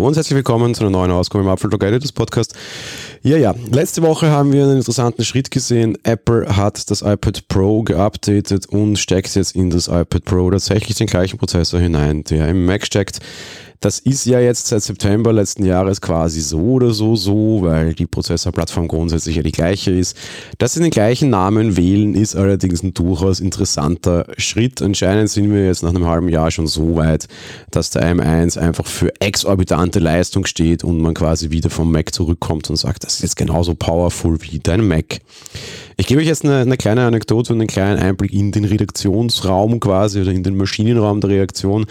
Hallo und herzlich willkommen zu einer neuen Ausgabe im Apfeltalk Editors Podcast. Ja, ja, letzte Woche haben wir einen interessanten Schritt gesehen. Apple hat das iPad Pro geupdatet und steckt jetzt in das iPad Pro tatsächlich den gleichen Prozessor hinein, der im Mac steckt. Das ist ja jetzt seit September letzten Jahres quasi so oder so so, weil die Prozessorplattform grundsätzlich ja die gleiche ist. Dass sie den gleichen Namen wählen, ist allerdings ein durchaus interessanter Schritt. Anscheinend sind wir jetzt nach einem halben Jahr schon so weit, dass der M1 einfach für exorbitante Leistung steht und man quasi wieder vom Mac zurückkommt und sagt, das ist jetzt genauso powerful wie dein Mac. Ich gebe euch jetzt eine, eine, kleine Anekdote und einen kleinen Einblick in den Redaktionsraum quasi oder in den Maschinenraum der Reaktion.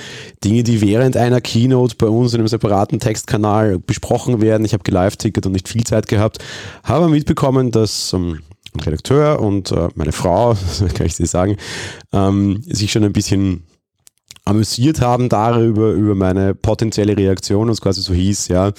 Dinge, die während einer Keynote bei uns in einem separaten Textkanal besprochen werden. Ich habe gelive-ticket und nicht viel Zeit gehabt. Habe mitbekommen, dass ähm, ein Redakteur und äh, meine Frau, kann ich dir sagen, ähm, sich schon ein bisschen amüsiert haben darüber, über meine potenzielle Reaktion, und es quasi so hieß, ja,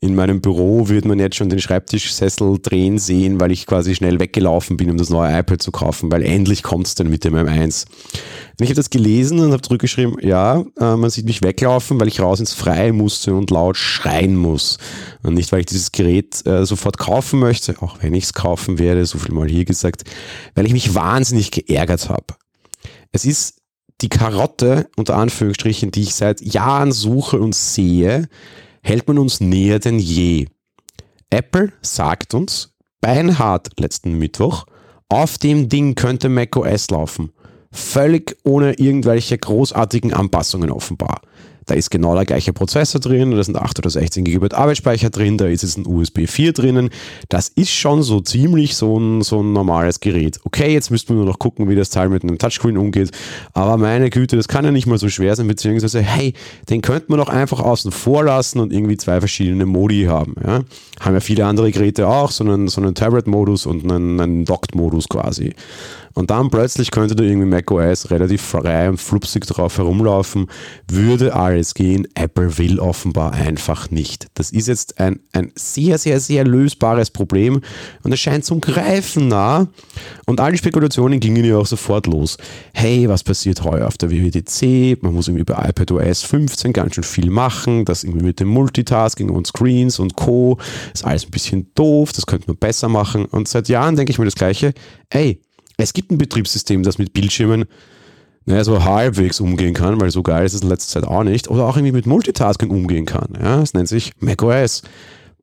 in meinem Büro wird man jetzt schon den Schreibtischsessel drehen sehen, weil ich quasi schnell weggelaufen bin, um das neue iPad zu kaufen, weil endlich kommt es dann mit dem M1. Und ich habe das gelesen und habe zurückgeschrieben, ja, äh, man sieht mich weglaufen, weil ich raus ins Freie musste und laut schreien muss. Und nicht, weil ich dieses Gerät äh, sofort kaufen möchte, auch wenn ich es kaufen werde, so viel mal hier gesagt, weil ich mich wahnsinnig geärgert habe. Es ist die Karotte, unter Anführungsstrichen, die ich seit Jahren suche und sehe, hält man uns näher denn je. Apple sagt uns beinhart letzten Mittwoch, auf dem Ding könnte macOS laufen. Völlig ohne irgendwelche großartigen Anpassungen offenbar. Da ist genau der gleiche Prozessor drin, da sind 8 oder 16 GB Arbeitsspeicher drin, da ist jetzt ein USB 4 drinnen. Das ist schon so ziemlich so ein, so ein normales Gerät. Okay, jetzt müssten wir nur noch gucken, wie das Teil mit einem Touchscreen umgeht. Aber meine Güte, das kann ja nicht mal so schwer sein, beziehungsweise, hey, den könnte man doch einfach außen vor lassen und irgendwie zwei verschiedene Modi haben. Ja? Haben ja viele andere Geräte auch, so einen, so einen Tablet-Modus und einen, einen Docked-Modus quasi. Und dann plötzlich könnte da irgendwie macOS relativ frei und flupsig drauf herumlaufen, würde alles gehen. Apple will offenbar einfach nicht. Das ist jetzt ein, ein sehr, sehr, sehr lösbares Problem und es scheint zum Greifen nah. Und alle Spekulationen gingen ja auch sofort los. Hey, was passiert heuer auf der WWDC? Man muss irgendwie bei iPadOS 15 ganz schön viel machen. Das irgendwie mit dem Multitasking und Screens und Co. ist alles ein bisschen doof. Das könnte man besser machen. Und seit Jahren denke ich mir das Gleiche. Ey, es gibt ein Betriebssystem, das mit Bildschirmen naja, so halbwegs umgehen kann, weil so geil ist es in letzter Zeit auch nicht, oder auch irgendwie mit Multitasking umgehen kann. Ja, das nennt sich macOS.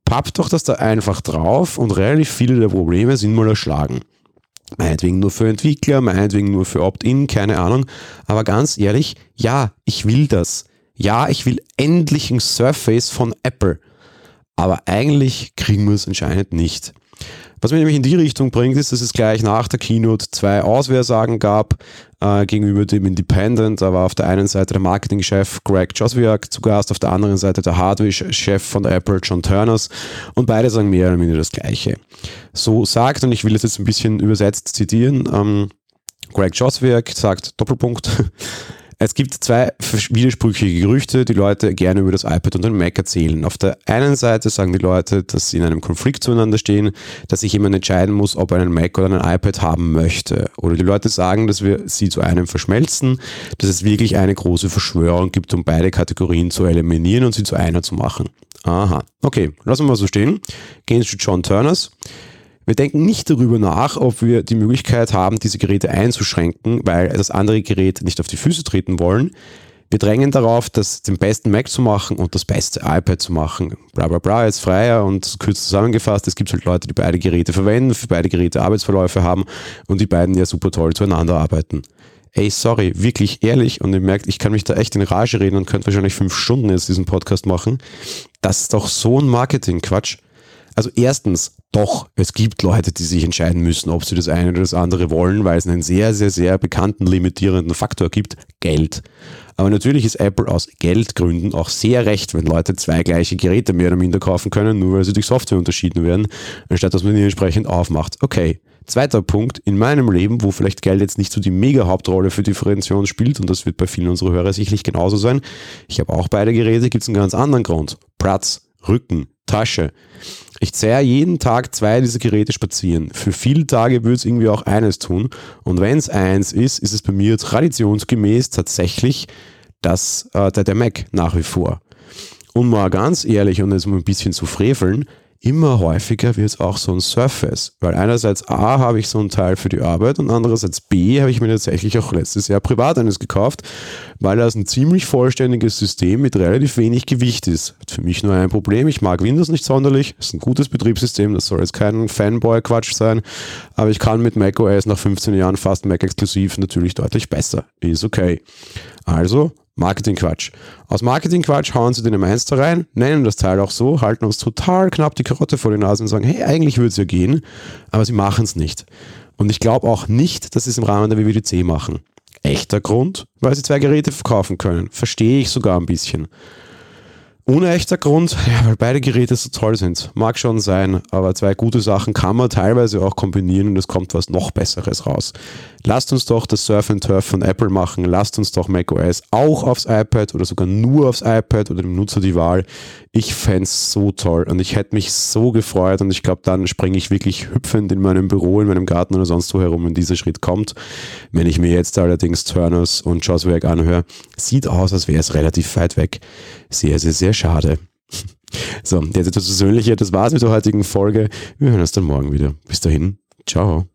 Pappt doch das da einfach drauf und relativ viele der Probleme sind mal erschlagen. Meinetwegen nur für Entwickler, meinetwegen nur für Opt-in, keine Ahnung. Aber ganz ehrlich, ja, ich will das. Ja, ich will endlich ein Surface von Apple. Aber eigentlich kriegen wir es anscheinend nicht. Was mich nämlich in die Richtung bringt, ist, dass es gleich nach der Keynote zwei Auswehrsagen gab äh, gegenüber dem Independent. Da war auf der einen Seite der Marketingchef Greg Joswiak zu Gast, auf der anderen Seite der Hardware-Chef von Apple, John Turners. Und beide sagen mehr oder weniger das Gleiche. So sagt, und ich will das jetzt ein bisschen übersetzt zitieren, ähm, Greg Joswiak sagt, Doppelpunkt, es gibt zwei widersprüchliche Gerüchte, die Leute gerne über das iPad und den Mac erzählen. Auf der einen Seite sagen die Leute, dass sie in einem Konflikt zueinander stehen, dass sich jemand entscheiden muss, ob er einen Mac oder einen iPad haben möchte. Oder die Leute sagen, dass wir sie zu einem verschmelzen, dass es wirklich eine große Verschwörung gibt, um beide Kategorien zu eliminieren und sie zu einer zu machen. Aha. Okay, lassen wir mal so stehen. Gehen zu John Turners. Wir denken nicht darüber nach, ob wir die Möglichkeit haben, diese Geräte einzuschränken, weil das andere Gerät nicht auf die Füße treten wollen. Wir drängen darauf, das den besten Mac zu machen und das beste iPad zu machen. Bla bla bla, jetzt freier und kurz zusammengefasst, es gibt halt Leute, die beide Geräte verwenden, für beide Geräte Arbeitsverläufe haben und die beiden ja super toll zueinander arbeiten. Ey, sorry, wirklich ehrlich, und ihr merkt, ich kann mich da echt in Rage reden und könnte wahrscheinlich fünf Stunden jetzt diesen Podcast machen. Das ist doch so ein Marketing-Quatsch. Also erstens, doch, es gibt Leute, die sich entscheiden müssen, ob sie das eine oder das andere wollen, weil es einen sehr, sehr, sehr bekannten limitierenden Faktor gibt, Geld. Aber natürlich ist Apple aus Geldgründen auch sehr recht, wenn Leute zwei gleiche Geräte mehr oder minder kaufen können, nur weil sie durch Software unterschieden werden, anstatt dass man die entsprechend aufmacht. Okay. Zweiter Punkt, in meinem Leben, wo vielleicht Geld jetzt nicht so die mega Hauptrolle für Differenzierung spielt, und das wird bei vielen unserer Hörer sicherlich genauso sein, ich habe auch beide Geräte, gibt es einen ganz anderen Grund. Platz, Rücken, Tasche. Ich zerre jeden Tag zwei dieser Geräte spazieren. Für viele Tage würde es irgendwie auch eines tun. Und wenn es eins ist, ist es bei mir traditionsgemäß tatsächlich das, äh, der, der Mac nach wie vor. Und mal ganz ehrlich und jetzt mal ein bisschen zu freveln, immer häufiger wird es auch so ein Surface. Weil einerseits A habe ich so einen Teil für die Arbeit und andererseits B habe ich mir tatsächlich auch letztes Jahr privat eines gekauft, weil das ein ziemlich vollständiges System mit relativ wenig Gewicht ist. Hat für mich nur ein Problem. Ich mag Windows nicht sonderlich. Ist ein gutes Betriebssystem. Das soll jetzt kein Fanboy-Quatsch sein. Aber ich kann mit macOS nach 15 Jahren fast Mac-exklusiv natürlich deutlich besser. Ist okay. Also Marketingquatsch. Aus Marketingquatsch hauen sie den M1 da rein, nennen das Teil auch so, halten uns total knapp die Karotte vor die Nase und sagen, hey, eigentlich würde es ja gehen, aber sie machen es nicht. Und ich glaube auch nicht, dass sie es im Rahmen der WWDC machen. Echter Grund, weil sie zwei Geräte verkaufen können. Verstehe ich sogar ein bisschen. Unechter Grund, ja, weil beide Geräte so toll sind. Mag schon sein, aber zwei gute Sachen kann man teilweise auch kombinieren und es kommt was noch Besseres raus. Lasst uns doch das Surf and Turf von Apple machen. Lasst uns doch macOS auch aufs iPad oder sogar nur aufs iPad oder dem Nutzer die Wahl. Ich fände es so toll und ich hätte mich so gefreut und ich glaube, dann springe ich wirklich hüpfend in meinem Büro, in meinem Garten oder sonst wo herum, wenn dieser Schritt kommt. Wenn ich mir jetzt allerdings Turners und Joswiak anhöre, sieht aus, als wäre es relativ weit weg. Sehr, sehr, sehr schade. So, jetzt etwas Persönliche. Das war's mit der heutigen Folge. Wir hören uns dann morgen wieder. Bis dahin. Ciao.